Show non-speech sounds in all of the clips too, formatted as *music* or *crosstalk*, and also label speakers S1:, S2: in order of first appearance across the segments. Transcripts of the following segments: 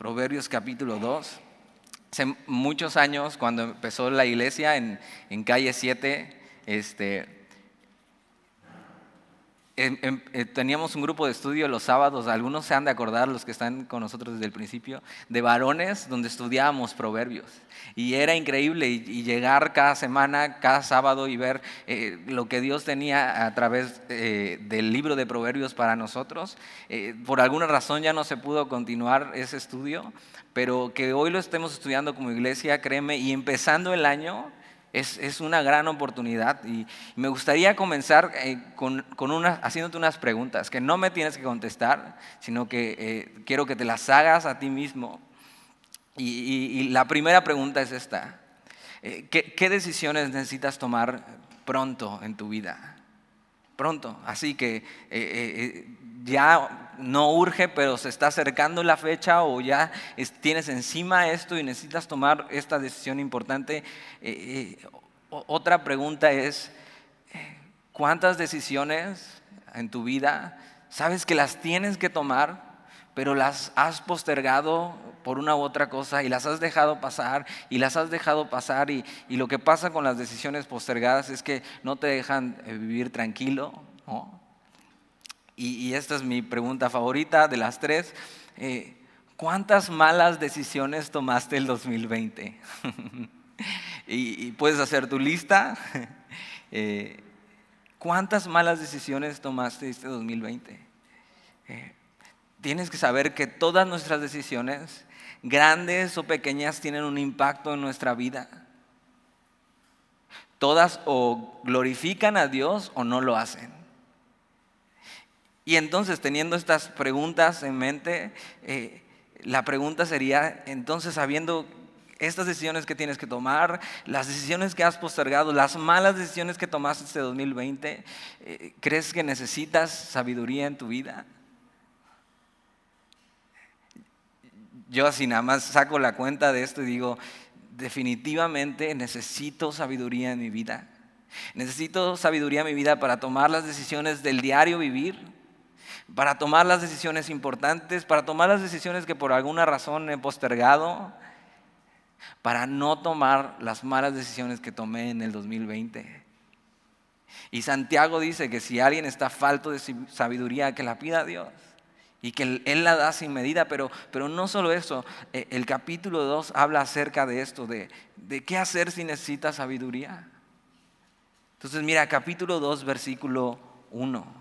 S1: Proverbios capítulo 2. Hace muchos años, cuando empezó la iglesia en, en calle 7, este, eh, teníamos un grupo de estudio los sábados, algunos se han de acordar, los que están con nosotros desde el principio, de varones donde estudiábamos proverbios. Y era increíble y, llegar cada semana, cada sábado y ver eh, lo que Dios tenía a través eh, del libro de proverbios para nosotros. por alguna razón ya no se pudo continuar ese estudio, pero que hoy lo estemos estudiando como iglesia, créeme, y empezando el año es, una gran oportunidad y me gustaría comenzar eh, con, haciéndote unas preguntas que no me tienes que contestar, sino que eh, quiero que te las hagas a ti mismo. Y, la primera pregunta es esta. Eh, ¿qué, decisiones necesitas tomar pronto en tu vida? Pronto. Así que ya no urge, pero se está acercando la fecha o ya tienes encima esto y necesitas tomar esta decisión importante. Eh, eh, otra pregunta es, ¿cuántas decisiones en tu vida sabes que las tienes que tomar, pero las has postergado por una u otra cosa y las has dejado pasar y las has dejado pasar y, lo que pasa con las decisiones postergadas es que no te dejan eh, vivir tranquilo, ¿no? Y, esta es mi pregunta favorita de las tres, eh, ¿cuántas malas decisiones tomaste el 2020? *laughs* y, puedes hacer tu lista. *laughs* Eh, ¿Cuántas malas decisiones tomaste este 2020? Eh, tienes que saber que todas nuestras decisiones, grandes o pequeñas, tienen un impacto en nuestra vida. Todas o glorifican a Dios o no lo hacen. Y entonces, teniendo estas preguntas en mente, eh, la pregunta sería, entonces, sabiendo estas decisiones que tienes que tomar, las decisiones que has postergado, las malas decisiones que tomaste este 2020, eh, ¿crees que necesitas sabiduría en tu vida? Yo así nada más saco la cuenta de esto y digo, definitivamente necesito sabiduría en mi vida. Necesito sabiduría en mi vida para tomar las decisiones del diario vivir para tomar las decisiones importantes, para tomar las decisiones que por alguna razón he postergado, para no tomar las malas decisiones que tomé en el 2020. Y Santiago dice que si alguien está falto de sabiduría, que la pida a Dios. Y que Él la da sin medida, pero, pero no solo eso, eh, el capítulo 2 habla acerca de esto, de, qué hacer si necesitas sabiduría. Entonces mira, capítulo 2, versículo 1.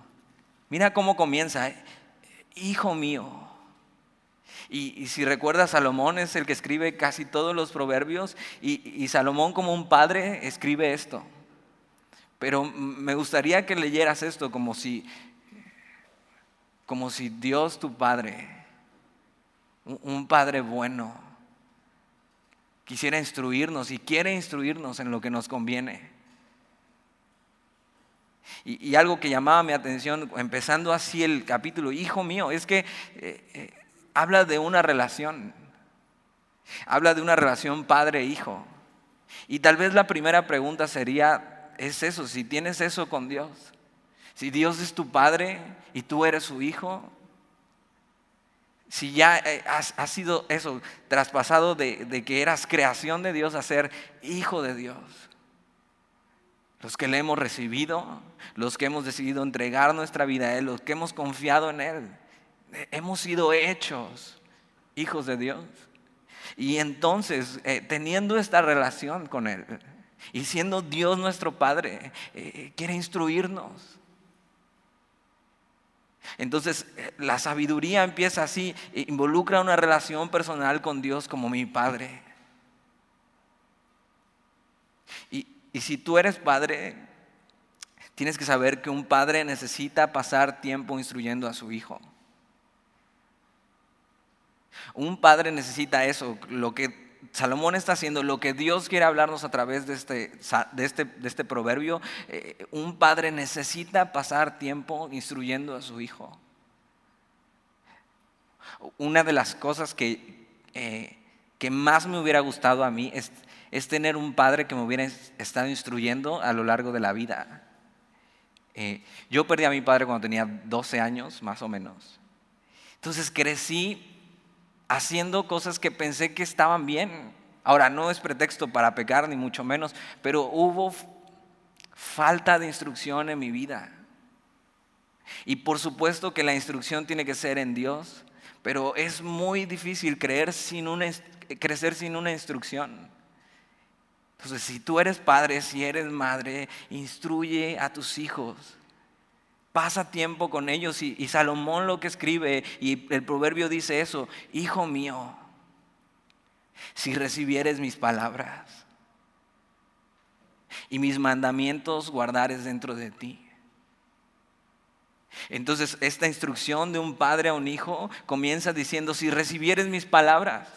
S1: Mira cómo comienza, ¿eh? hijo mío. Y, si recuerdas, Salomón es el que escribe casi todos los proverbios y, Salomón como un padre escribe esto. Pero me gustaría que leyeras esto como si, como si Dios tu Padre, un Padre bueno, quisiera instruirnos y quiere instruirnos en lo que nos conviene. Y, algo que llamaba mi atención, empezando así el capítulo, hijo mío, es que eh, eh, habla de una relación, habla de una relación padre-hijo. Y tal vez la primera pregunta sería, es eso, si tienes eso con Dios, si Dios es tu padre y tú eres su hijo, si ya eh, has, sido eso, traspasado de, de que eras creación de Dios a ser hijo de Dios los que le hemos recibido, los que hemos decidido entregar nuestra vida a Él, los que hemos confiado en Él. Hemos sido hechos hijos de Dios. Y entonces, eh, teniendo esta relación con Él y siendo Dios nuestro Padre, eh, quiere instruirnos. Entonces, eh, la sabiduría empieza así, involucra una relación personal con Dios como mi Padre. Y, y si tú eres padre, tienes que saber que un padre necesita pasar tiempo instruyendo a su hijo. Un padre necesita eso, lo que Salomón está haciendo, lo que Dios quiere hablarnos a través de este, de este, de este proverbio, eh, un padre necesita pasar tiempo instruyendo a su hijo. Una de las cosas que, eh, que más me hubiera gustado a mí es es tener un padre que me hubiera estado instruyendo a lo largo de la vida. Eh, yo perdí a mi padre cuando tenía 12 años, más o menos. Entonces crecí haciendo cosas que pensé que estaban bien. Ahora, no es pretexto para pecar, ni mucho menos, pero hubo falta de instrucción en mi vida. Y por supuesto que la instrucción tiene que ser en Dios, pero es muy difícil creer sin una, crecer sin una instrucción. Entonces, si tú eres padre, si eres madre, instruye a tus hijos. Pasa tiempo con ellos y, Salomón lo que escribe y el proverbio dice eso, hijo mío, si recibieres mis palabras y mis mandamientos guardares dentro de ti. Entonces esta instrucción de un padre a un hijo comienza diciendo, si recibieres mis palabras,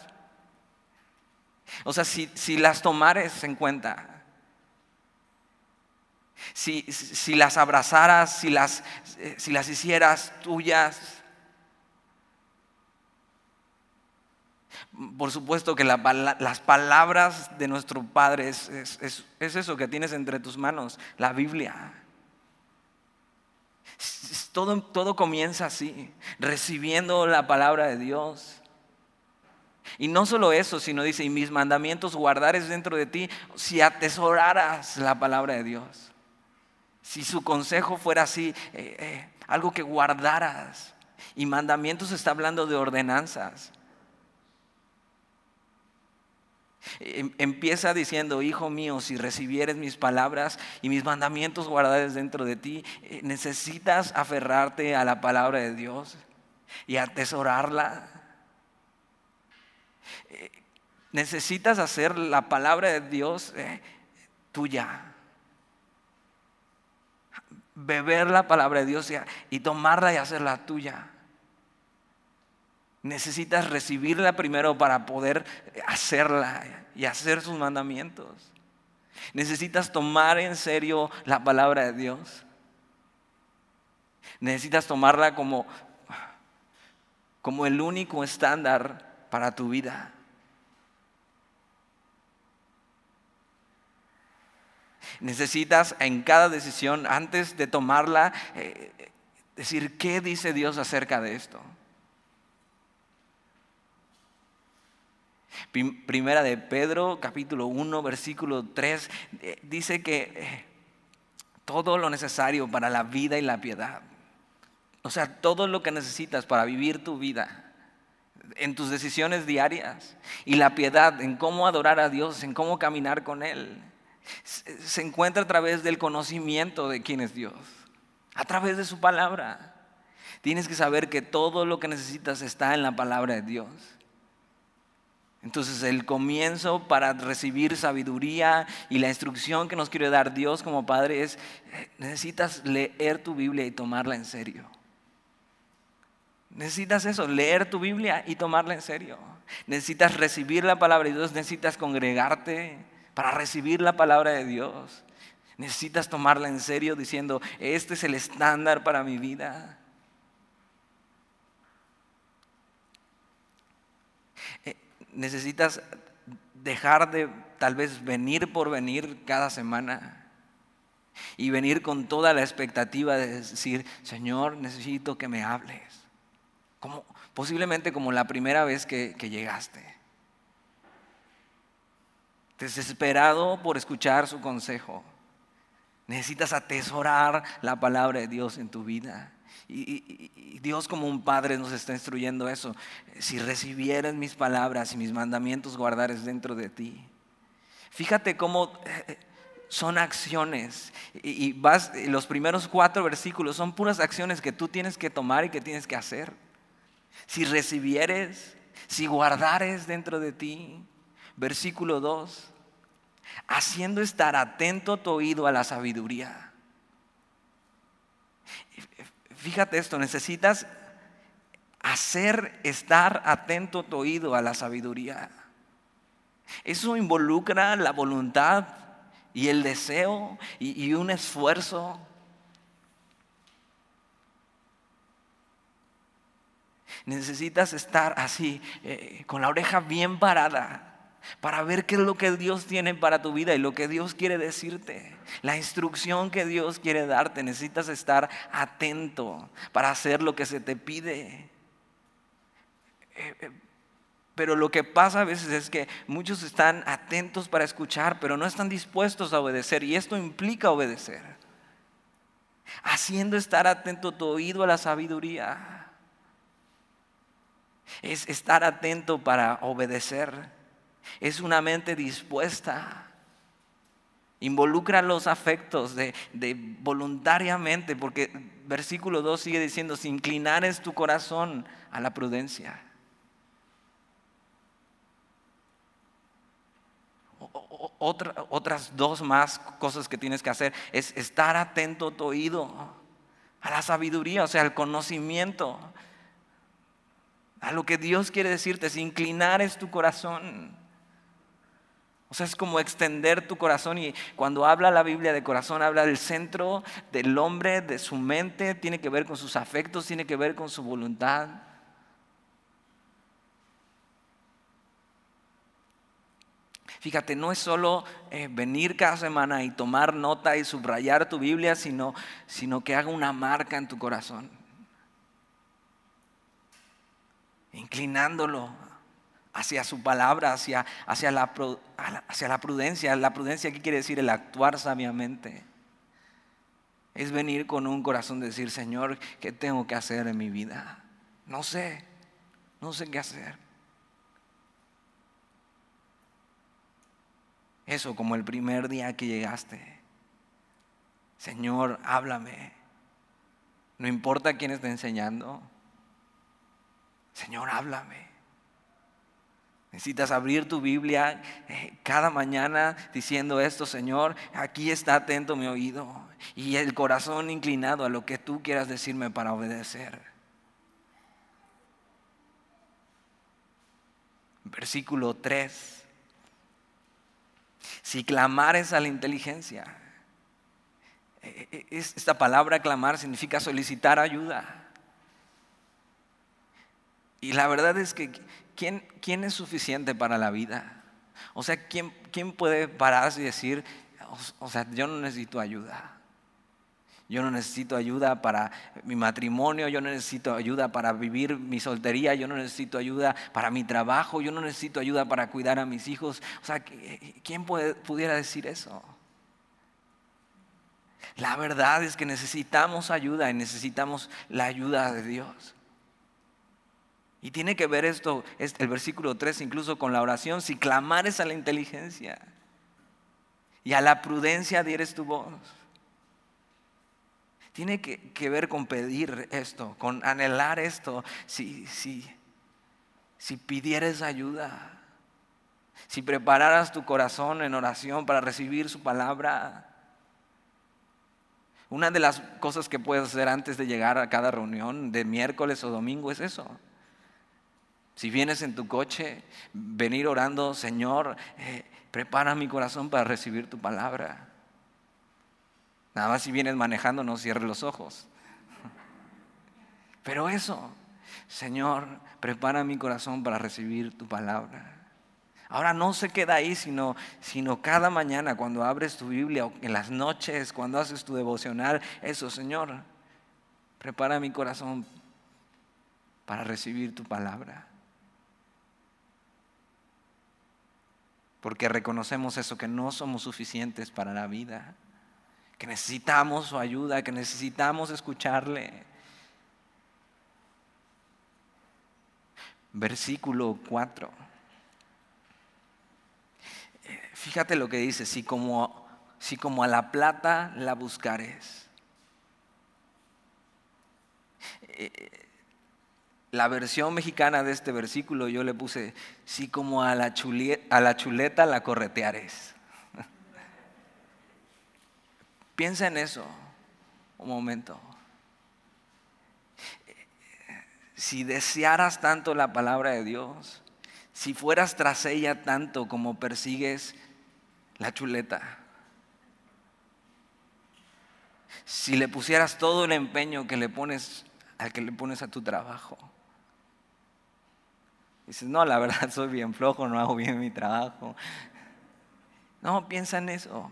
S1: o sea, si, las tomares en cuenta, si, las abrazaras, si las, eh, si las hicieras tuyas, Por supuesto que las palabras de nuestro Padre es, eso que tienes entre tus manos, la Biblia. Todo, todo comienza así, recibiendo la palabra de Dios. Y no solo eso, sino dice, y mis mandamientos guardares dentro de ti, si atesoraras la palabra de Dios. Si su consejo fuera así, eh, eh, algo que guardaras. Y mandamientos está hablando de ordenanzas. Em, empieza diciendo, hijo mío, si recibieres mis palabras y mis mandamientos guardados dentro de ti, eh, necesitas aferrarte a la palabra de Dios y atesorarla. Eh, necesitas hacer la palabra de Dios eh, tuya. Beber la palabra de Dios y tomarla y hacerla tuya. Necesitas recibirla primero para poder hacerla y hacer sus mandamientos. Necesitas tomar en serio la palabra de Dios. Necesitas tomarla como, como el único estándar para tu vida. Necesitas en cada decisión, antes de tomarla, eh, decir, ¿qué dice Dios acerca de esto? Primera de Pedro, capítulo 1, versículo 3, eh, dice que eh, todo lo necesario para la vida y la piedad, o sea, todo lo que necesitas para vivir tu vida, en tus decisiones diarias, y la piedad, en cómo adorar a Dios, en cómo caminar con Él, se encuentra a través del conocimiento de quién es Dios, a través de su palabra. Tienes que saber que todo lo que necesitas está en la palabra de Dios. Entonces el comienzo para recibir sabiduría y la instrucción que nos quiere dar Dios como Padre es, eh, necesitas leer tu Biblia y tomarla en serio. Necesitas eso, leer tu Biblia y tomarla en serio. Necesitas recibir la palabra de Dios, necesitas congregarte para recibir la palabra de Dios. Necesitas tomarla en serio diciendo, este es el estándar para mi vida. necesitas dejar de tal vez venir por venir cada semana y venir con toda la expectativa de decir, Señor, necesito que me hables. Posiblemente como la primera vez que, llegaste. Desesperado por escuchar su consejo. Necesitas atesorar la palabra de Dios en tu vida. Y, Dios como un padre nos está instruyendo eso. Si recibieras mis palabras y mis mandamientos guardares dentro de ti. Fíjate cómo eh, son acciones. Y, vas, los primeros cuatro versículos son puras acciones que tú tienes que tomar y que tienes que hacer. Si recibieres, si guardares dentro de ti. Versículo 2. Haciendo estar atento tu oído a la sabiduría Fíjate esto, necesitas hacer estar atento tu oído a la sabiduría. Eso involucra la voluntad y el deseo y, un esfuerzo. Necesitas estar así, eh, con la oreja bien parada, para ver qué es lo que Dios tiene para tu vida y lo que Dios quiere decirte. La instrucción que Dios quiere darte, necesitas estar atento para hacer lo que se te pide. Eh, eh, Pero lo que pasa a veces es que muchos están atentos para escuchar, pero no están dispuestos a obedecer. Y esto implica obedecer. Haciendo estar atento tu oído a la sabiduría. Es estar atento para obedecer. Es una mente dispuesta. Involucra los afectos de, voluntariamente, porque versículo 2 sigue diciendo, si inclinares tu corazón a la prudencia. otras dos más cosas que tienes que hacer es estar atento tu oído, a la sabiduría, o sea, al conocimiento, a lo que Dios quiere decirte, es inclinar es tu corazón. O sea, es como extender tu corazón y cuando habla la Biblia de corazón, habla del centro del hombre, de su mente, tiene que ver con sus afectos, tiene que ver con su voluntad. Fíjate, no es solo eh, venir cada semana y tomar nota y subrayar tu Biblia, sino, sino que haga una marca en tu corazón. Inclinándolo hacia su palabra, hacia, hacia, la, hacia la prudencia. La prudencia, ¿qué quiere decir? El actuar sabiamente. Es venir con un corazón de decir, Señor, ¿qué tengo que hacer en mi vida? No sé, no sé qué hacer. Eso como el primer día que llegaste. Señor, háblame. No importa quién esté enseñando. Señor, háblame. Necesitas abrir tu Biblia eh, cada mañana diciendo esto, Señor, aquí está atento mi oído y el corazón inclinado a lo que tú quieras decirme para obedecer. Versículo 3. Si clamares a la inteligencia, e, e, esta palabra clamar significa solicitar ayuda. Y la verdad es que ¿quién, quién es suficiente para la vida? O sea, ¿quién, quién puede pararse y decir, o sea, yo no necesito ayuda? Yo no necesito ayuda para mi matrimonio, yo no necesito ayuda para vivir mi soltería, yo no necesito ayuda para mi trabajo, yo no necesito ayuda para cuidar a mis hijos. O sea, ¿quién pudiera decir eso? La verdad es que necesitamos ayuda y necesitamos la ayuda de Dios. Y tiene que ver esto, el versículo 3, incluso con la oración, si clamares a la inteligencia y a la prudencia dieres tu voz. Tiene que, ver con pedir esto, con anhelar esto. Si, si, si pidieres ayuda, si prepararas tu corazón en oración para recibir su palabra, una de las cosas que puedes hacer antes de llegar a cada reunión de miércoles o domingo es eso. Si vienes en tu coche, venir orando, Señor, eh, prepara mi corazón para recibir tu palabra. Nada más si vienes manejando, no cierres los ojos. *laughs* Pero eso, Señor, prepara mi corazón para recibir tu palabra. Ahora no se queda ahí, sino, sino cada mañana cuando abres tu Biblia o en las noches, cuando haces tu devocional, eso, Señor, prepara mi corazón para recibir tu palabra. Porque reconocemos eso, que no somos suficientes para la vida que necesitamos su ayuda, que necesitamos escucharle. Versículo 4. Fíjate lo que dice, si como, si como a la plata la buscares. La versión mexicana de este versículo yo le puse, si como a la, a la chuleta la correteares. *laughs* Piensa en eso un momento. Si desearas tanto la palabra de Dios, si fueras tras ella tanto como persigues la chuleta, si le pusieras todo el empeño que le pones al que le pones a tu trabajo. Dices, no, la verdad *laughs* soy bien flojo, no hago bien mi trabajo. No, piensa en eso.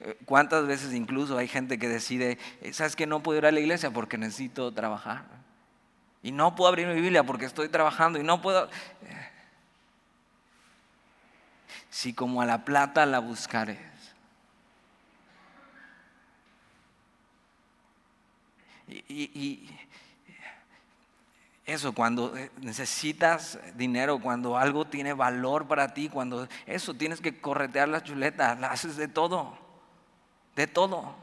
S1: Eh, ¿Cuántas veces incluso hay gente que decide, eh, sabes que no puedo ir a la iglesia porque necesito trabajar? Y no puedo abrir mi Biblia porque estoy trabajando y no puedo... Si como a la plata la buscares. y, eso, cuando eh, necesitas dinero, cuando algo tiene valor para ti, cuando eso tienes que corretear la chuleta, la haces de todo, de todo.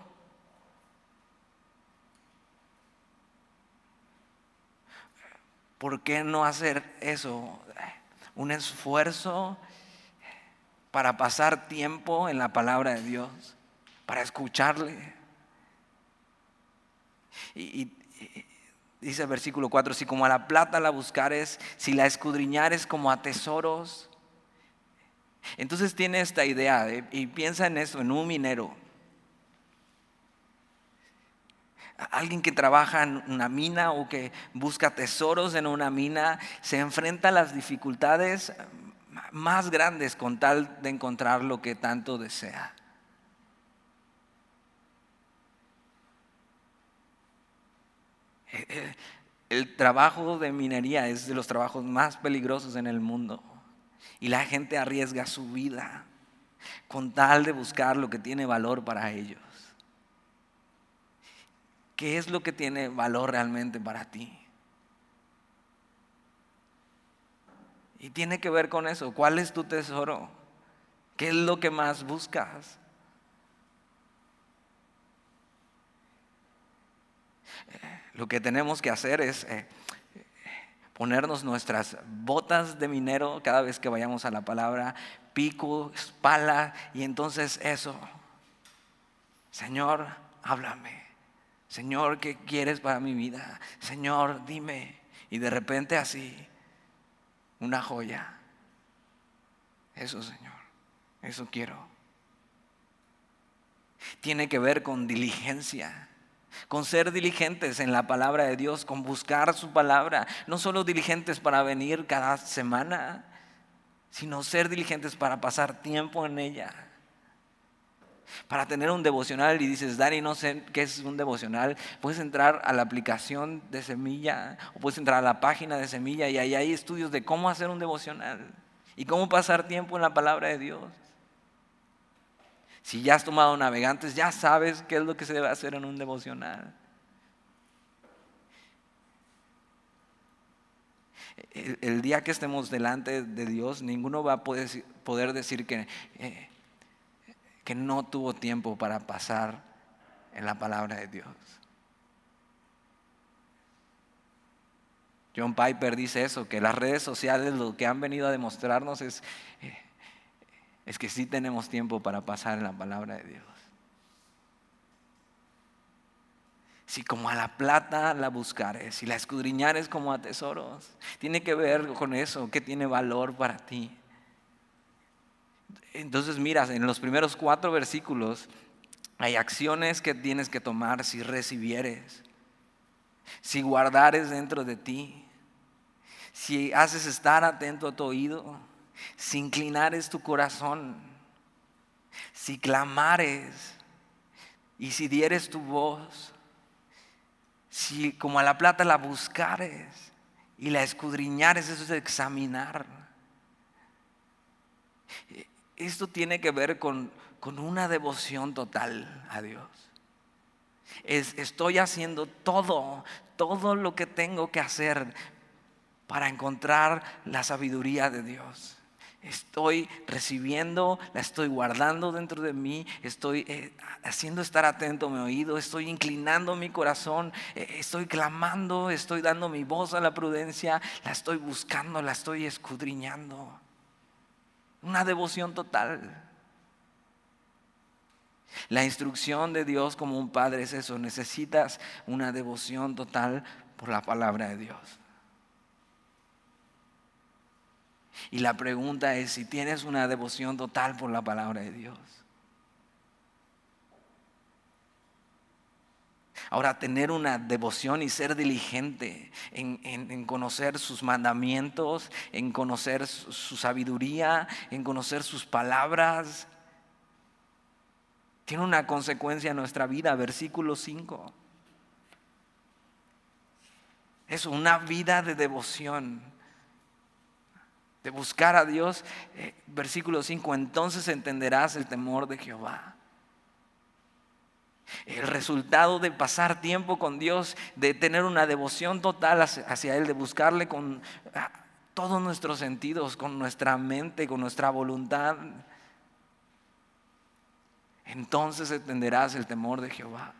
S1: ¿Por qué no hacer eso? Un esfuerzo para pasar tiempo en la palabra de Dios, para escucharle. Y, dice el versículo 4, si como a la plata la buscares, si la escudriñares como a tesoros. Entonces tiene esta idea y piensa en eso, en un minero. Alguien que trabaja en una mina o que busca tesoros en una mina se enfrenta a las dificultades más grandes con tal de encontrar lo que tanto desea. El trabajo de minería es de los trabajos más peligrosos en el mundo. Y la gente arriesga su vida con tal de buscar lo que tiene valor para ellos. ¿Qué es lo que tiene valor realmente para ti? Y tiene que ver con eso. ¿Cuál es tu tesoro? ¿Qué es lo que más buscas? Lo que tenemos que hacer es eh, ponernos nuestras botas de minero cada vez que vayamos a la palabra, pico, espala, y entonces eso, Señor, háblame. Señor, ¿qué quieres para mi vida? Señor, dime. Y de repente así, una joya. Eso, Señor, eso quiero. Tiene que ver con diligencia con ser diligentes en la palabra de Dios, con buscar su palabra, no solo diligentes para venir cada semana, sino ser diligentes para pasar tiempo en ella. Para tener un devocional y dices, Dani, no sé qué es un devocional, puedes entrar a la aplicación de Semilla o puedes entrar a la página de Semilla y ahí hay estudios de cómo hacer un devocional y cómo pasar tiempo en la palabra de Dios. Si ya has tomado navegantes, ya sabes qué es lo que se debe hacer en un devocional. El, día que estemos delante de Dios, ninguno va a poder, decir que, eh, que no tuvo tiempo para pasar en la palabra de Dios. John Piper dice eso, que las redes sociales lo que han venido a demostrarnos es eh, es que sí tenemos tiempo para pasar en la palabra de Dios. Si como a la plata la buscares, si la escudriñares como a tesoros, tiene que ver con eso, que tiene valor para ti. Entonces miras, en los primeros cuatro versículos hay acciones que tienes que tomar si recibieres, si guardares dentro de ti, si haces estar atento a tu oído si inclinares tu corazón, si clamares y si dieres tu voz, si como a la plata la buscares y la escudriñares, eso es examinar. Esto tiene que ver con, con una devoción total a Dios. Es, estoy haciendo todo, todo lo que tengo que hacer para encontrar la sabiduría de Dios estoy recibiendo, la estoy guardando dentro de mí, estoy eh, haciendo estar atento mi oído, estoy inclinando mi corazón, eh, estoy clamando, estoy dando mi voz a la prudencia, la estoy buscando, la estoy escudriñando. Una devoción total. La instrucción de Dios como un padre es eso, necesitas una devoción total por la palabra de Dios. Y la pregunta es si tienes una devoción total por la palabra de Dios. Ahora, tener una devoción y ser diligente en, conocer sus mandamientos, en conocer su, sabiduría, en conocer sus palabras, tiene una consecuencia en nuestra vida. Versículo 5. Es una vida de devoción, de buscar a Dios. Eh, versículo 5, entonces entenderás el temor de Jehová. El resultado de pasar tiempo con Dios, de tener una devoción total hacia Él, de buscarle con ah, todos nuestros sentidos, con nuestra mente, con nuestra voluntad. Entonces entenderás el temor de Jehová.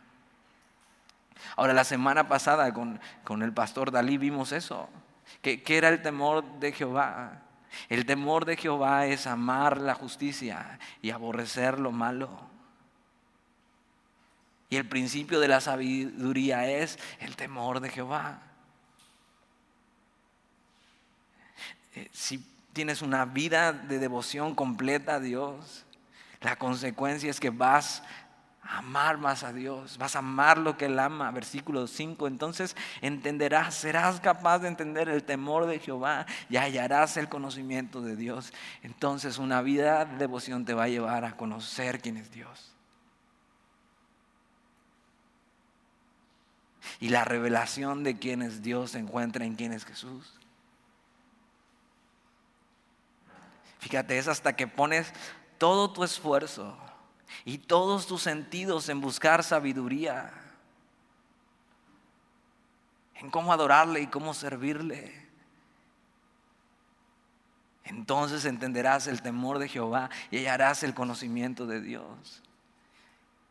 S1: Ahora, la semana pasada con, el pastor Dalí vimos eso. ¿Qué, ¿Qué era el temor de Jehová? El temor de Jehová es amar la justicia y aborrecer lo malo. Y el principio de la sabiduría es el temor de Jehová. Eh, si tienes una vida de devoción completa a Dios, la consecuencia es que vas amar más a Dios, vas a amar lo que Él ama. Versículo 5, entonces entenderás, serás capaz de entender el temor de Jehová y hallarás el conocimiento de Dios. Entonces una vida de devoción te va a llevar a conocer quién es Dios. Y la revelación de quién es Dios se encuentra en quién es Jesús. Fíjate, es hasta que pones todo tu esfuerzo y todos tus sentidos en buscar sabiduría, en cómo adorarle y cómo servirle. Entonces entenderás el temor de Jehová y hallarás el conocimiento de Dios.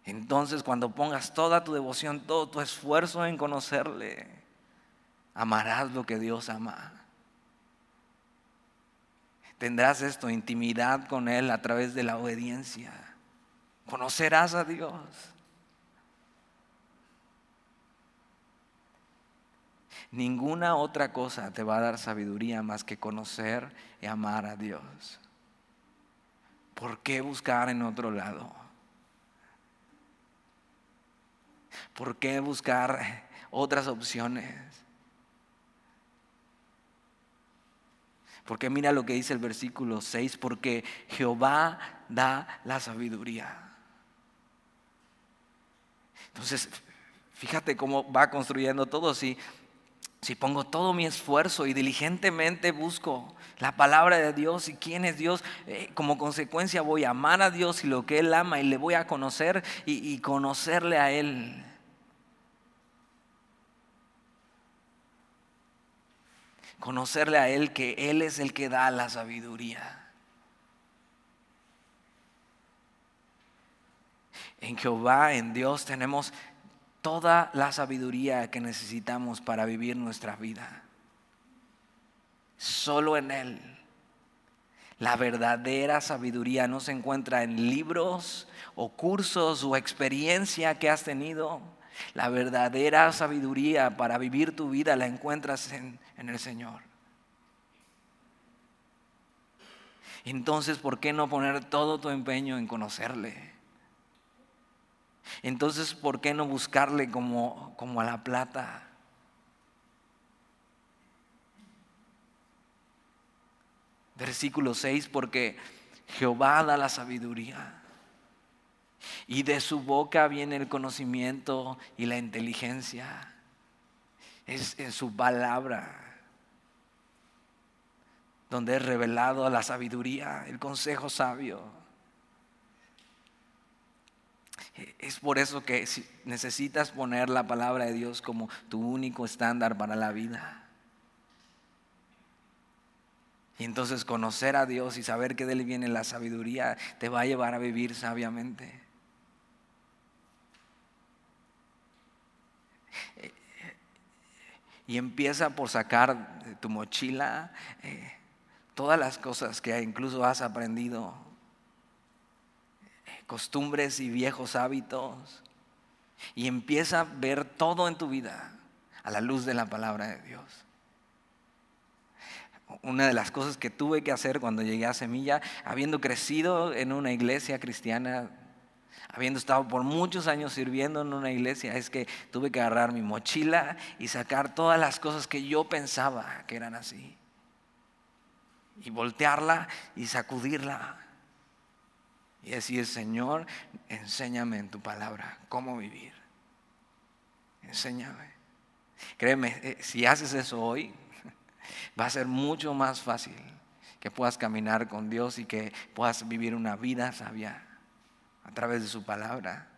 S1: Entonces cuando pongas toda tu devoción, todo tu esfuerzo en conocerle, amarás lo que Dios ama. Tendrás esto, intimidad con Él a través de la obediencia. Conocerás a Dios. Ninguna otra cosa te va a dar sabiduría más que conocer y amar a Dios. ¿Por qué buscar en otro lado? ¿Por qué buscar otras opciones? Porque mira lo que dice el versículo 6, porque Jehová da la sabiduría. Entonces, fíjate cómo va construyendo todo. Si, si pongo todo mi esfuerzo y diligentemente busco la palabra de Dios y quién es Dios, eh, como consecuencia voy a amar a Dios y lo que Él ama y le voy a conocer y conocerle a Él. conocerle a Él que Él es el que da la sabiduría. En Jehová, en Dios, tenemos toda la sabiduría que necesitamos para vivir nuestra vida. Solo en Él. La verdadera sabiduría no se encuentra en libros o cursos o experiencia que has tenido. La verdadera sabiduría para vivir tu vida la encuentras en, el Señor. Entonces, ¿por qué no poner todo tu empeño en conocerle? Entonces, ¿por qué no buscarle como, como a la plata? Versículo 6, porque Jehová da la sabiduría. Y de su boca viene el conocimiento y la inteligencia. Es en su palabra donde es revelado la sabiduría, el consejo sabio. Es por eso que necesitas poner la palabra de Dios como tu único estándar para la vida. Y entonces conocer a Dios y saber que de él viene la sabiduría te va a llevar a vivir sabiamente. y empieza por sacar de tu mochila eh, todas las cosas que incluso has aprendido, eh, costumbres y viejos hábitos, y empieza a ver todo en tu vida a la luz de la palabra de Dios. Una de las cosas que tuve que hacer cuando llegué a Semilla, habiendo crecido en una iglesia cristiana habiendo estado por muchos años sirviendo en una iglesia, es que tuve que agarrar mi mochila y sacar todas las cosas que yo pensaba que eran así. Y voltearla y sacudirla. Y decir, Señor, enséñame en tu palabra cómo vivir. Enséñame. Créeme, eh, si haces eso hoy, *laughs* va a ser mucho más fácil que puedas caminar con Dios y que puedas vivir una vida sabia a través de su palabra.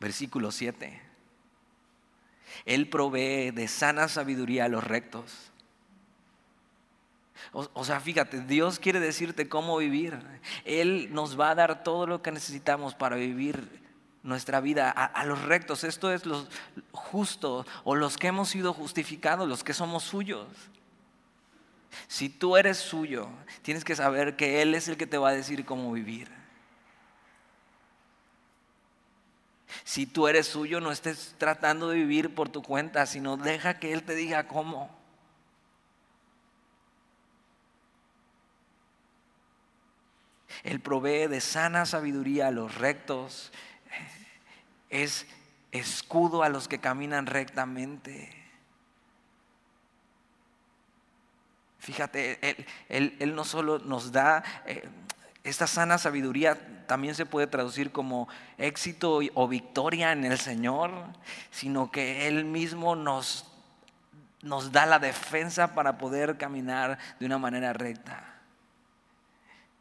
S1: Versículo 7. Él provee de sana sabiduría a los rectos. O, sea, fíjate, Dios quiere decirte cómo vivir. Él nos va a dar todo lo que necesitamos para vivir nuestra vida a, los rectos. Esto es los justos o los que hemos sido justificados, los que somos suyos. Si tú eres suyo, tienes que saber que Él es el que te va a decir cómo vivir. Si tú eres suyo, no estés tratando de vivir por tu cuenta, sino deja que Él te diga cómo. Él provee de sana sabiduría a los rectos. Es escudo a los que caminan rectamente. Fíjate, Él, no solo nos da eh, esta sana sabiduría, también se puede traducir como éxito o victoria en el Señor, sino que Él mismo nos, nos da la defensa para poder caminar de una manera recta.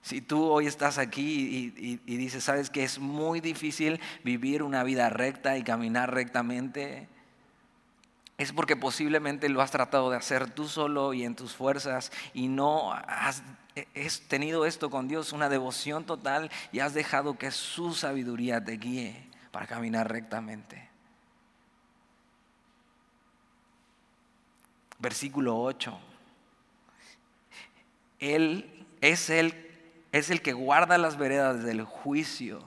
S1: Si tú hoy estás aquí y, y, dices, sabes que es muy difícil vivir una vida recta y caminar rectamente, es porque posiblemente lo has tratado de hacer tú solo y en tus fuerzas y no has, tenido esto con Dios, una devoción total y has dejado que su sabiduría te guíe para caminar rectamente. Versículo 8. Él es el, es el que guarda las veredas del juicio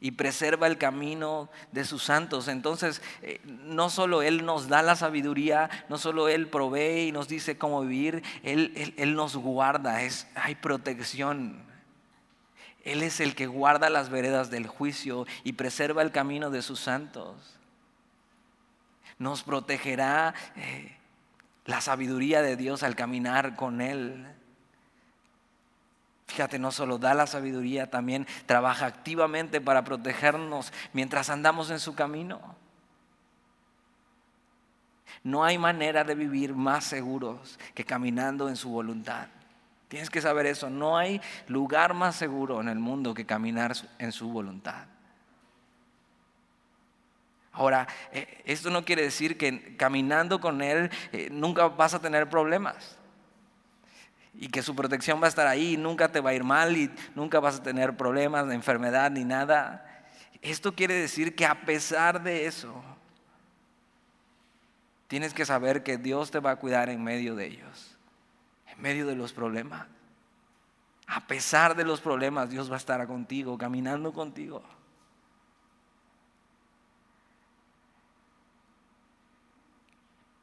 S1: y preserva el camino de sus santos. Entonces, eh, no solo Él nos da la sabiduría, no solo Él provee y nos dice cómo vivir, Él, él, nos guarda, es, hay protección. Él es el que guarda las veredas del juicio y preserva el camino de sus santos. Nos protegerá eh, la sabiduría de Dios al caminar con Él. Fíjate, no solo da la sabiduría, también trabaja activamente para protegernos mientras andamos en su camino. No hay manera de vivir más seguros que caminando en su voluntad. Tienes que saber eso. No hay lugar más seguro en el mundo que caminar en su voluntad. Ahora, eh, esto no quiere decir que caminando con Él eh, nunca vas a tener problemas y que su protección va a estar ahí nunca te va a ir mal y nunca vas a tener problemas de enfermedad ni nada. Esto quiere decir que a pesar de eso, tienes que saber que Dios te va a cuidar en medio de ellos, en medio de los problemas. A pesar de los problemas, Dios va a estar contigo, caminando contigo.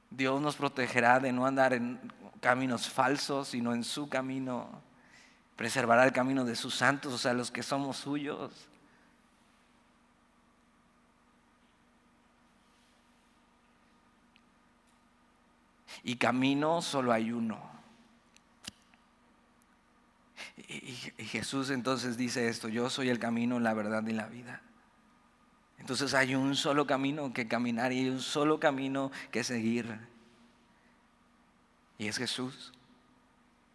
S1: Dios nos protegerá de no andar en caminos falsos, sino en su camino. Preservará el camino de sus santos, o sea, los que somos suyos. Y camino solo hay uno. Y, Jesús entonces dice esto, yo soy el camino, la verdad y la vida. Entonces hay un solo camino que caminar y hay un solo camino que seguir. Y es Jesús.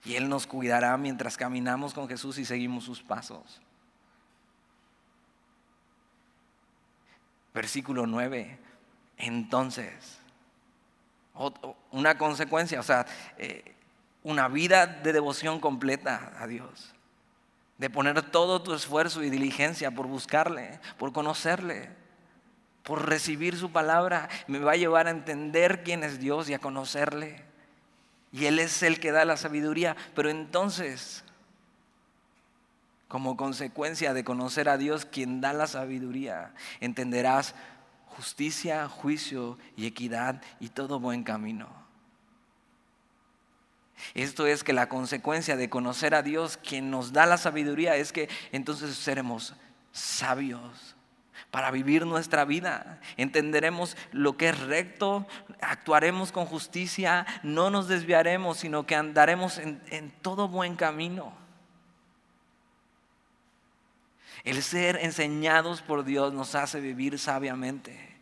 S1: Y Él nos cuidará mientras caminamos con Jesús y seguimos sus pasos. Versículo 9. Entonces, una consecuencia, o sea, eh, una vida de devoción completa a Dios. De poner todo tu esfuerzo y diligencia por buscarle, por conocerle, por recibir su palabra, me va a llevar a entender quién es Dios y a conocerle. Y Él es el que da la sabiduría. Pero entonces, como consecuencia de conocer a Dios, quien da la sabiduría, entenderás justicia, juicio y equidad y todo buen camino. Esto es que la consecuencia de conocer a Dios, quien nos da la sabiduría, es que entonces seremos sabios para vivir nuestra vida. Entenderemos lo que es recto, actuaremos con justicia, no nos desviaremos, sino que andaremos en, todo buen camino. El ser enseñados por Dios nos hace vivir sabiamente.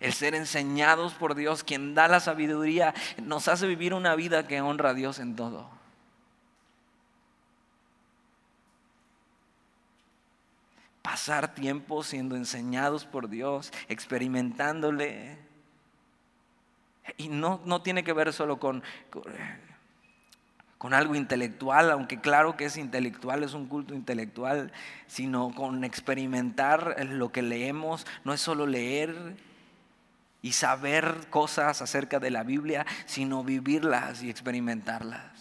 S1: El ser enseñados por Dios, quien da la sabiduría, nos hace vivir una vida que honra a Dios en todo. Pasar tiempo siendo enseñados por Dios, experimentándole. Y no, no tiene que ver solo con, con algo intelectual, aunque claro que es intelectual, es un culto intelectual, sino con experimentar lo que leemos, no es solo leer y saber cosas acerca de la Biblia, sino vivirlas y experimentarlas.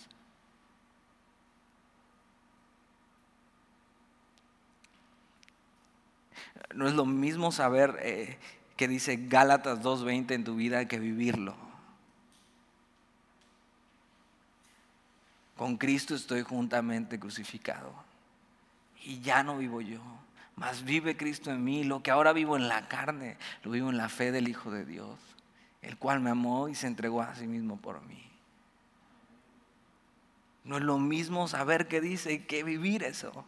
S1: No es lo mismo saber eh, que dice Gálatas 2.20 en tu vida que vivirlo. Con Cristo estoy juntamente crucificado. Y ya no vivo yo, mas vive Cristo en mí. Lo que ahora vivo en la carne, lo vivo en la fe del Hijo de Dios, el cual me amó y se entregó a sí mismo por mí. No es lo mismo saber qué dice que vivir eso.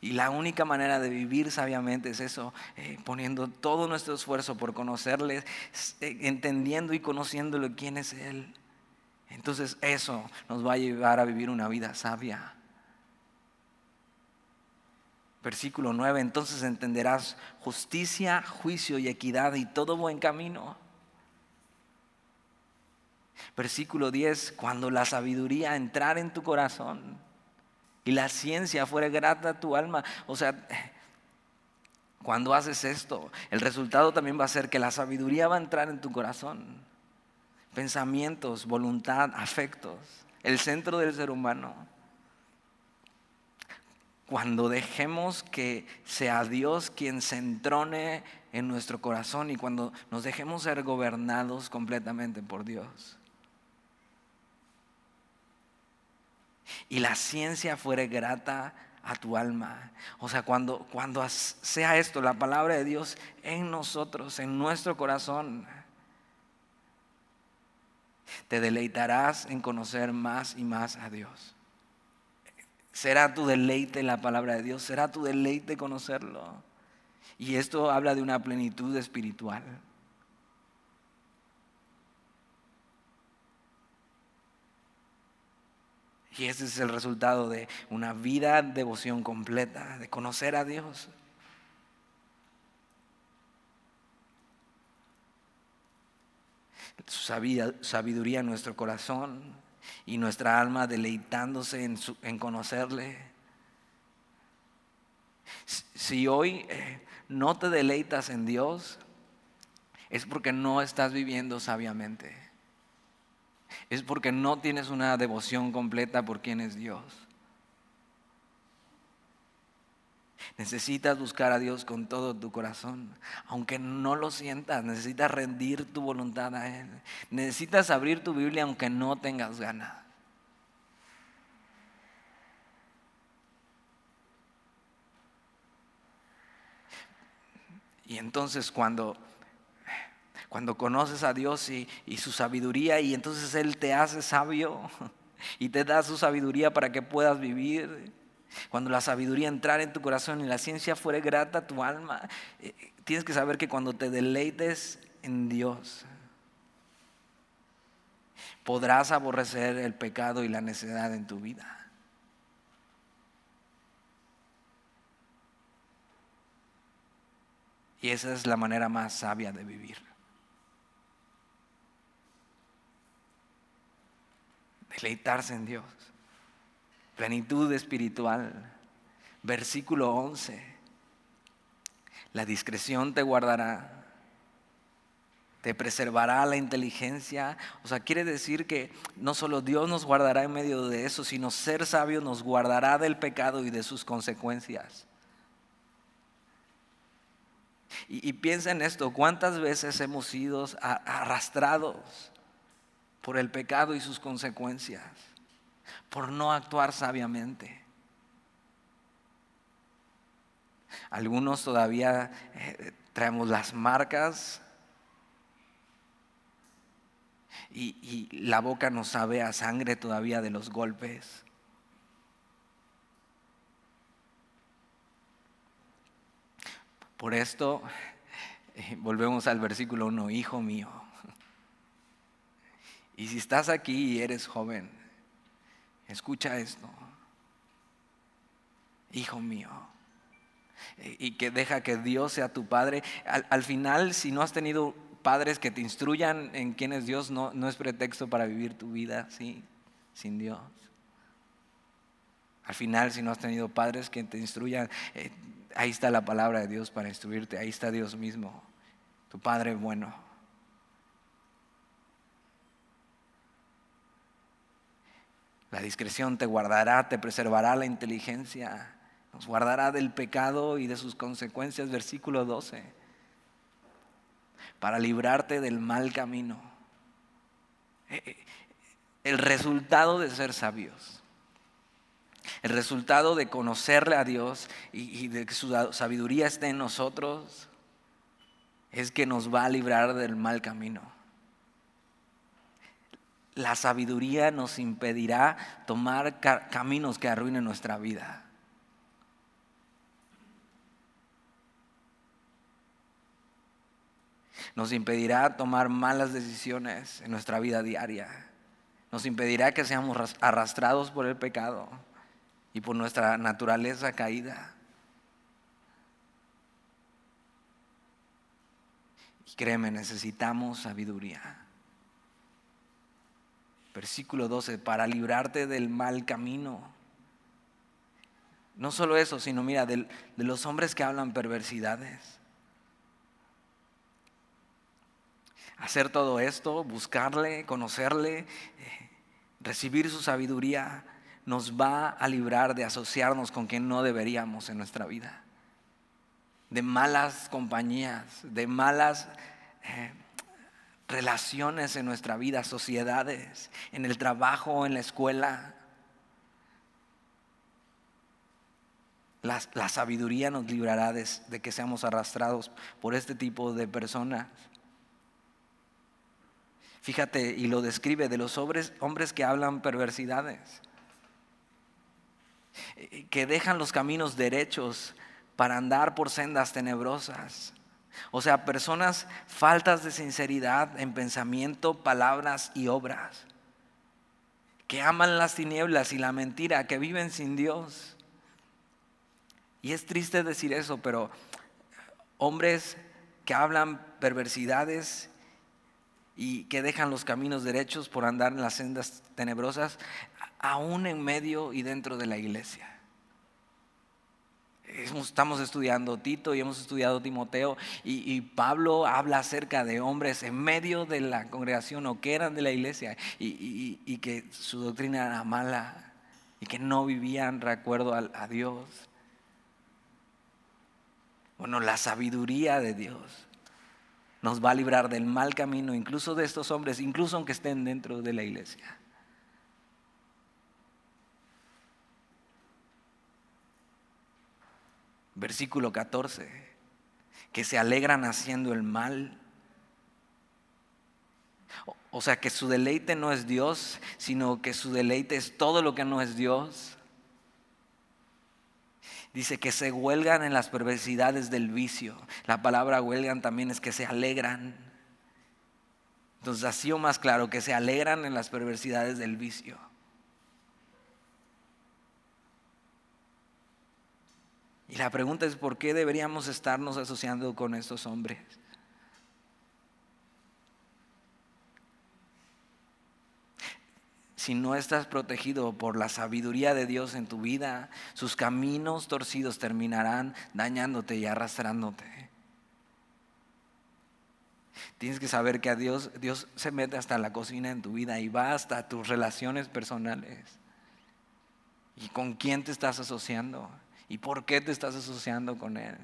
S1: Y la única manera de vivir sabiamente es eso, eh, poniendo todo nuestro esfuerzo por conocerle, eh, entendiendo y conociéndolo quién es Él. Entonces eso nos va a llevar a vivir una vida sabia. Versículo 9, entonces entenderás justicia, juicio y equidad y todo buen camino. Versículo 10, cuando la sabiduría entrar en tu corazón y la ciencia fuera grata a tu alma, o sea, cuando haces esto, el resultado también va a ser que la sabiduría va a entrar en tu corazón pensamientos, voluntad, afectos, el centro del ser humano. Cuando dejemos que sea Dios quien se entrone en nuestro corazón y cuando nos dejemos ser gobernados completamente por Dios. Y la ciencia fuere grata a tu alma. O sea, cuando, cuando sea esto, la palabra de Dios en nosotros, en nuestro corazón, te deleitarás en conocer más y más a Dios. Será tu deleite la palabra de Dios, será tu deleite conocerlo. Y esto habla de una plenitud espiritual. Y ese es el resultado de una vida de devoción completa, de conocer a Dios. su sabiduría en nuestro corazón y nuestra alma deleitándose en, conocerle. Si hoy eh, no te deleitas en Dios, es porque no estás viviendo sabiamente. Es porque no tienes una devoción completa por quien es Dios. Necesitas buscar a Dios con todo tu corazón, aunque no lo sientas, necesitas rendir tu voluntad a Él. Necesitas abrir tu Biblia aunque no tengas ganas. Y entonces cuando, cuando conoces a Dios y, su sabiduría y entonces Él te hace sabio *laughs* y te da su sabiduría para que puedas vivir cuando la sabiduría entrara en tu corazón y la ciencia fuera grata a tu alma, eh, tienes que saber que cuando te deleites en Dios, podrás aborrecer el pecado y la necedad en tu vida. Y esa es la manera más sabia de vivir. Deleitarse en Dios plenitud espiritual. Versículo 11. La discreción te guardará, te preservará la inteligencia. O sea, quiere decir que no solo Dios nos guardará en medio de eso, sino ser sabio nos guardará del pecado y de sus consecuencias. Y, piensa en esto, ¿cuántas veces hemos sido arrastrados por el pecado y sus consecuencias? por no actuar sabiamente. Algunos todavía eh, traemos las marcas y, la boca nos sabe a sangre todavía de los golpes. Por esto, eh, volvemos al versículo 1, hijo mío. Y si estás aquí y eres joven, escucha esto. Hijo mío. Y que deja que Dios sea tu padre. Al, final, si no has tenido padres que te instruyan en quién es Dios, no, no es pretexto para vivir tu vida ¿sí? sin Dios. Al final, si no has tenido padres que te instruyan, eh, ahí está la palabra de Dios para instruirte, ahí está Dios mismo, tu Padre bueno. La discreción te guardará, te preservará la inteligencia, nos guardará del pecado y de sus consecuencias, versículo 12, para librarte del mal camino. Eh, eh, el resultado de ser sabios el resultado de conocerle a Dios y, de que su sabiduría esté en nosotros es que nos va a librar del mal camino. La sabiduría nos impedirá tomar caminos que arruinen nuestra vida. Nos impedirá tomar malas decisiones en nuestra vida diaria. Nos impedirá que seamos arrastrados por el pecado y por nuestra naturaleza caída. Y créeme, necesitamos sabiduría. Versículo 12, para librarte del mal camino. No solo eso, sino mira, de, los hombres que hablan perversidades. Hacer todo esto, buscarle, conocerle, eh, recibir su sabiduría nos va a librar de asociarnos con quien no deberíamos en nuestra vida. De malas compañías, de malas eh, relaciones en nuestra vida, sociedades, en el trabajo, en la escuela. La, sabiduría nos librará de, de que seamos arrastrados por este tipo de personas. Fíjate, y lo describe de los hombres, hombres que hablan perversidades. Eh, que dejan los caminos derechos para andar por sendas tenebrosas. O sea, personas faltas de sinceridad en pensamiento, palabras y obras, que aman las tinieblas y la mentira, que viven sin Dios. Y es triste decir eso, pero hombres que hablan perversidades y que dejan los caminos derechos por andar en las sendas tenebrosas, aún en medio y dentro de la iglesia. Estamos estudiando Tito y hemos estudiado Timoteo y, Pablo habla acerca de hombres en medio de la congregación o que eran de la iglesia y, y que su doctrina era mala y que no vivían de acuerdo a, a Dios. Bueno, la sabiduría de Dios nos va a librar del mal camino, incluso de estos hombres, incluso aunque estén dentro de la iglesia. Versículo 14, que se alegran haciendo el mal. O sea, que su deleite no es Dios, sino que su deleite es todo lo que no es Dios. Dice que se huelgan en las perversidades del vicio. La palabra huelgan también es que se alegran. Entonces, así o más claro, que se alegran en las perversidades del vicio. Y la pregunta es, ¿por qué deberíamos estarnos asociando con estos hombres? Si no estás protegido por la sabiduría de Dios en tu vida, sus caminos torcidos terminarán dañándote y arrastrándote. Tienes que saber que a Dios, Dios se mete hasta la cocina en tu vida y va hasta tus relaciones personales. ¿Y con quién te estás asociando? ¿Y por qué te estás asociando con Él?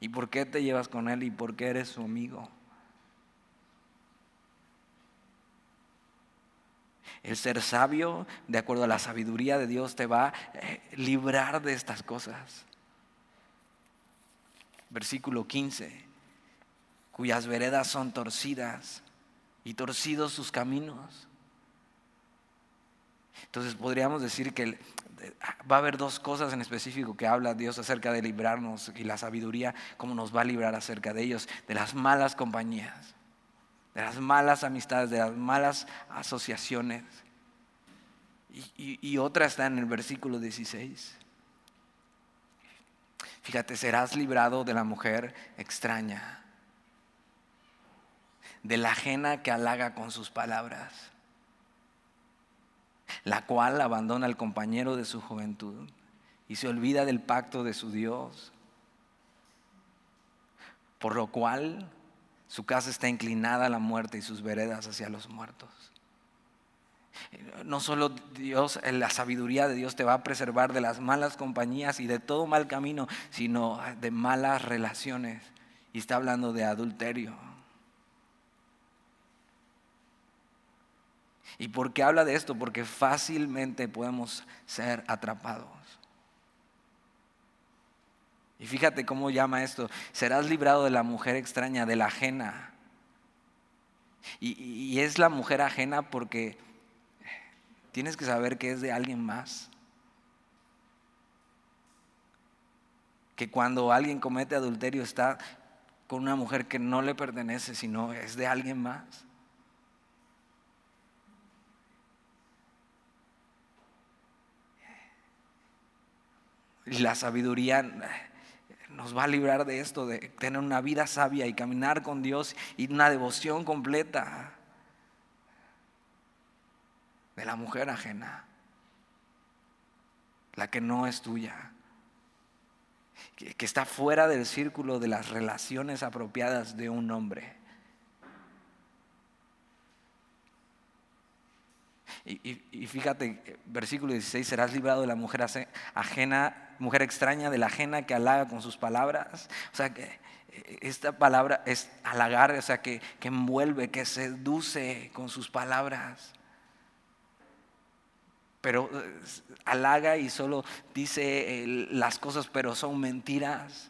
S1: ¿Y por qué te llevas con Él? ¿Y por qué eres su amigo? El ser sabio, de acuerdo a la sabiduría de Dios, te va a eh, librar de estas cosas. Versículo 15, cuyas veredas son torcidas y torcidos sus caminos. Entonces podríamos decir que va a haber dos cosas en específico que habla Dios acerca de librarnos y la sabiduría, cómo nos va a librar acerca de ellos, de las malas compañías, de las malas amistades, de las malas asociaciones. Y, y otra está en el versículo 16. Fíjate, serás librado de la mujer extraña, de la ajena que halaga con sus palabras la cual abandona al compañero de su juventud y se olvida del pacto de su Dios, por lo cual su casa está inclinada a la muerte y sus veredas hacia los muertos. No solo Dios, la sabiduría de Dios te va a preservar de las malas compañías y de todo mal camino, sino de malas relaciones. Y está hablando de adulterio, ¿Y por qué habla de esto? Porque fácilmente podemos ser atrapados. Y fíjate cómo llama esto. Serás librado de la mujer extraña, de la ajena. Y, es la mujer ajena porque tienes que saber que es de alguien más. Que cuando alguien comete adulterio está con una mujer que no le pertenece, sino es de alguien más. La sabiduría nos va a librar de esto, de tener una vida sabia y caminar con Dios y una devoción completa de la mujer ajena, la que no es tuya, que, está fuera del círculo de las relaciones apropiadas de un hombre. Y, fíjate, versículo 16, serás librado de la mujer ajena, mujer extraña, de la ajena que halaga con sus palabras. O sea, que eh, esta palabra es halagar, o sea, que, envuelve, que seduce con sus palabras. Pero eh, halaga y solo dice las cosas, pero son mentiras.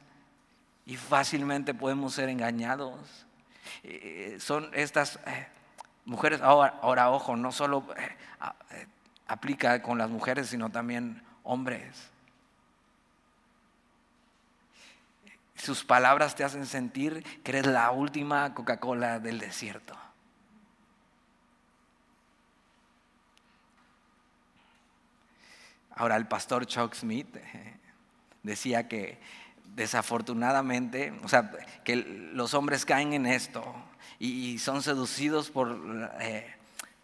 S1: Y fácilmente podemos ser engañados. Eh, son estas mujeres, ahora, ahora ojo, no solo eh, eh, aplica con las mujeres, sino también hombres. Sus palabras te hacen sentir que eres la última Coca-Cola del desierto. Ahora el pastor Chuck Smith eh, decía que desafortunadamente, o sea, que los hombres caen en esto, y son seducidos por, eh,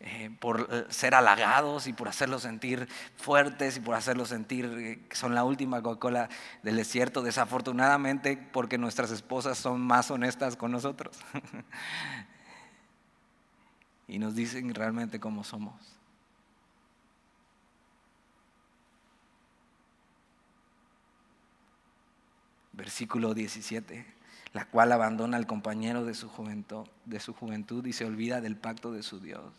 S1: eh, por eh, ser halagados y por hacerlos sentir fuertes y por hacerlos sentir que son la última Coca-Cola del desierto, desafortunadamente porque nuestras esposas son más honestas con nosotros *laughs* y nos dicen realmente cómo somos. Versículo 17 la cual abandona al compañero de su juventud, de su juventud y se olvida del pacto de su Dios.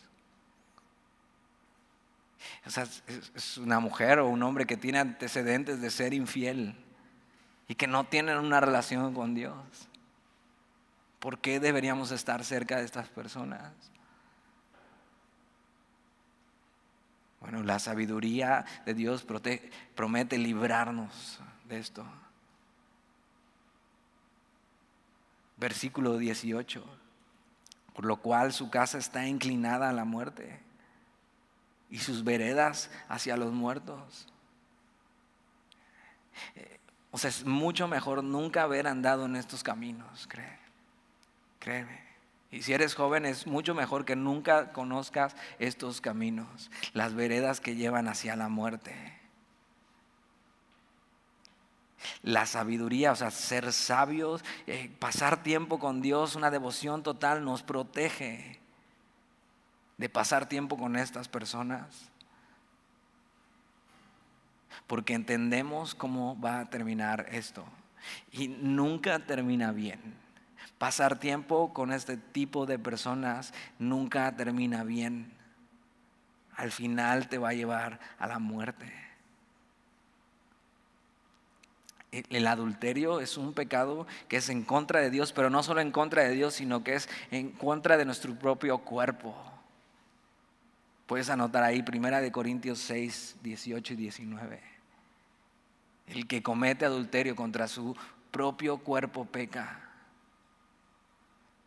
S1: O sea, es una mujer o un hombre que tiene antecedentes de ser infiel y que no tienen una relación con Dios. ¿Por qué deberíamos estar cerca de estas personas? Bueno, la sabiduría de Dios promete librarnos de esto. Versículo 18. Por lo cual su casa está inclinada a la muerte y sus veredas hacia los muertos. Eh, o sea, es mucho mejor nunca haber andado en estos caminos, cree. Créeme. Y si eres joven es mucho mejor que nunca conozcas estos caminos, las veredas que llevan hacia la muerte. La sabiduría, o sea, ser sabios, eh, pasar tiempo con Dios, una devoción total nos protege de pasar tiempo con estas personas. Porque entendemos cómo va a terminar esto. Y nunca termina bien. Pasar tiempo con este tipo de personas nunca termina bien. Al final te va a llevar a la muerte. El adulterio es un pecado que es en contra de Dios, pero no solo en contra de Dios, sino que es en contra de nuestro propio cuerpo. Puedes anotar ahí Primera de Corintios 6, 18 y 19. El que comete adulterio contra su propio cuerpo peca.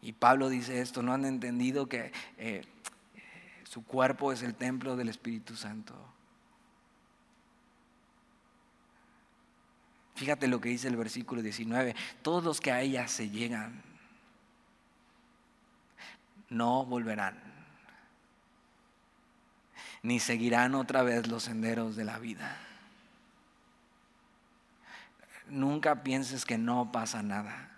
S1: Y Pablo dice esto, no han entendido que eh, su cuerpo es el templo del Espíritu Santo. Fíjate lo que dice el versículo 19. Todos los que a ella se llegan no volverán, ni seguirán otra vez los senderos de la vida. Nunca pienses que no pasa nada.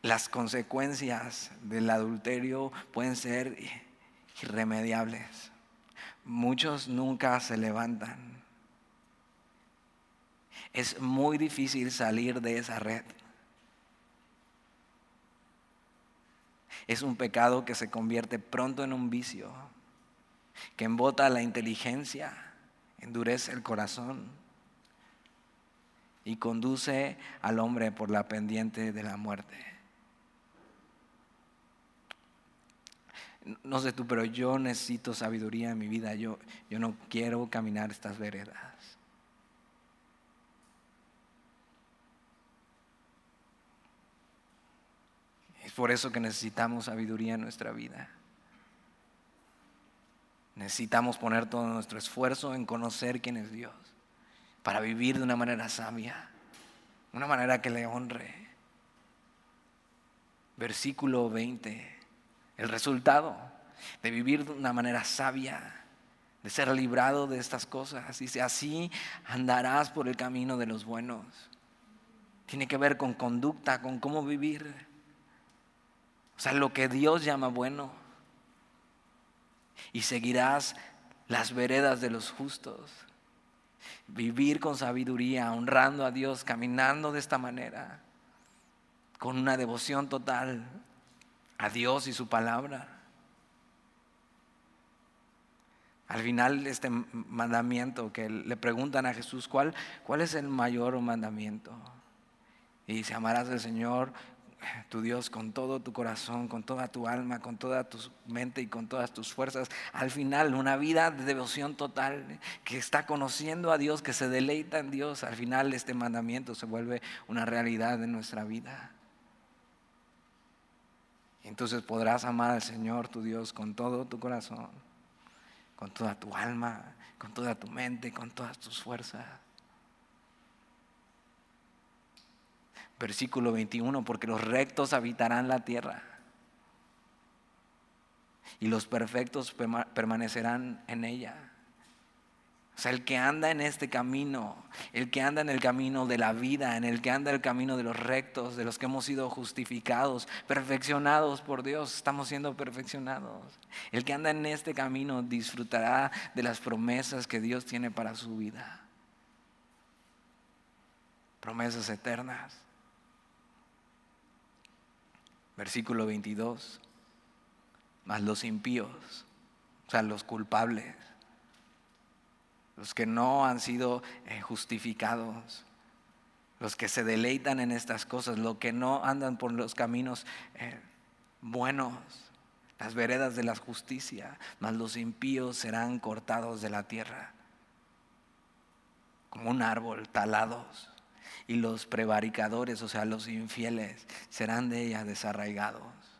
S1: Las consecuencias del adulterio pueden ser irremediables muchos nunca se levantan. Es muy difícil salir de esa red. Es un pecado que se convierte pronto en un vicio, que embota la inteligencia, endurece el corazón y conduce al hombre por la pendiente de la muerte. No sé tú, pero yo necesito sabiduría en mi vida. Yo, yo no quiero caminar estas veredas. Es por eso que necesitamos sabiduría en nuestra vida. Necesitamos poner todo nuestro esfuerzo en conocer quién es Dios, para vivir de una manera sabia, una manera que le honre. Versículo 20 el resultado de vivir de una manera sabia, de ser librado de estas cosas. Dice, así andarás por el camino de los buenos. Tiene que ver con conducta, con cómo vivir. O sea, lo que Dios llama bueno. Y seguirás las veredas de los justos. Vivir con sabiduría, honrando a Dios, caminando de esta manera, con una devoción total a Dios y su palabra. Al final este mandamiento que le preguntan a Jesús, ¿cuál, cuál es el mayor mandamiento? Y dice, amarás al Señor, tu Dios, con todo tu corazón, con toda tu alma, con toda tu mente y con todas tus fuerzas. Al final, una vida de devoción total, que está conociendo a Dios, que se deleita en Dios. Al final, este mandamiento se vuelve una realidad en nuestra vida. Entonces podrás amar al Señor tu Dios con todo tu corazón, con toda tu alma, con toda tu mente, con todas tus fuerzas. Versículo 21, porque los rectos habitarán la tierra y los perfectos permanecerán en ella. Sea, el que anda en este camino, el que anda en el camino de la vida, en el que anda el camino de los rectos, de los que hemos sido justificados, perfeccionados por Dios, estamos siendo perfeccionados. El que anda en este camino disfrutará de las promesas que Dios tiene para su vida. Promesas eternas. Versículo 22. Mas los impíos, o sea, los culpables los que no han sido eh, justificados, los que se deleitan en estas cosas, los que no andan por los caminos eh, buenos, las veredas de la justicia, mas los impíos serán cortados de la tierra, como un árbol talados, y los prevaricadores, o sea, los infieles, serán de ella desarraigados.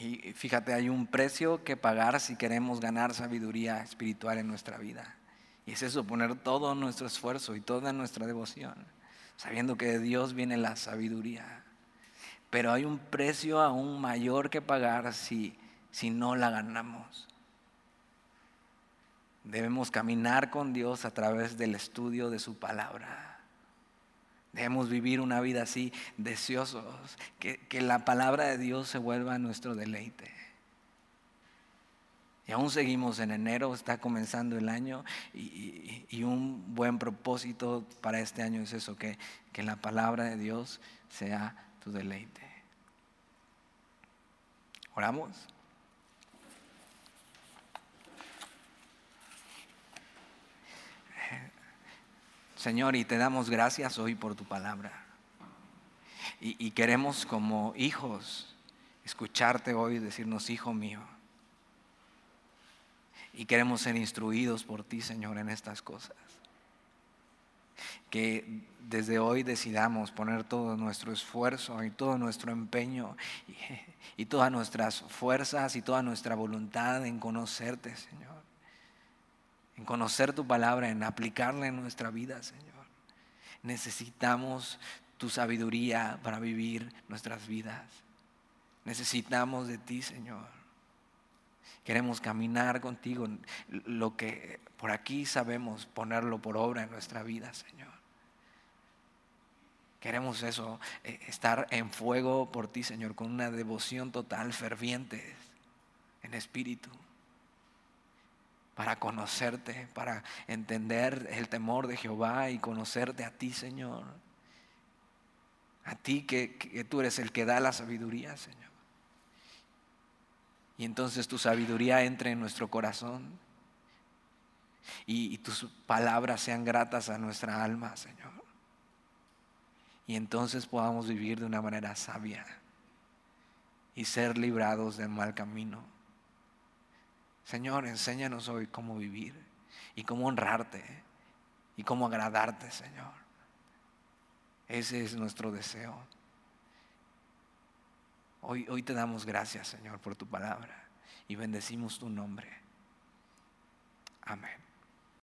S1: Y fíjate, hay un precio que pagar si queremos ganar sabiduría espiritual en nuestra vida. Y es eso, poner todo nuestro esfuerzo y toda nuestra devoción, sabiendo que de Dios viene la sabiduría. Pero hay un precio aún mayor que pagar si, si no la ganamos. Debemos caminar con Dios a través del estudio de su palabra. Debemos vivir una vida así, deseosos, que, la palabra de Dios se vuelva nuestro deleite. Y aún seguimos en enero, está comenzando el año y, un buen propósito para este año es eso, que, que la palabra de Dios sea tu deleite. Oramos. Señor, y te damos gracias hoy por tu palabra. Y, queremos como hijos escucharte hoy decirnos, hijo mío. Y queremos ser instruidos por ti, Señor, en estas cosas. Que desde hoy decidamos poner todo nuestro esfuerzo y todo nuestro empeño y, y todas nuestras fuerzas y toda nuestra voluntad en conocerte, Señor. En conocer tu palabra, en aplicarla en nuestra vida, Señor. Necesitamos tu sabiduría para vivir nuestras vidas. Necesitamos de ti, Señor. Queremos caminar contigo. Lo que por aquí sabemos, ponerlo por obra en nuestra vida, Señor. Queremos eso, eh, estar en fuego por ti, Señor, con una devoción total, ferviente, en espíritu, para conocerte, para entender el temor de Jehová y conocerte a ti, Señor. A ti que, tú eres el que da la sabiduría, Señor. Y entonces tu sabiduría entre en nuestro corazón y, y, tus palabras sean gratas a nuestra alma, Señor. Y entonces podamos vivir de una manera sabia y ser librados del mal camino. Señor, enséñanos hoy cómo vivir y cómo honrarte y cómo agradarte, Señor. Ese es nuestro deseo. Hoy, hoy te damos gracias, Señor, por tu palabra y bendecimos tu nombre. Amén.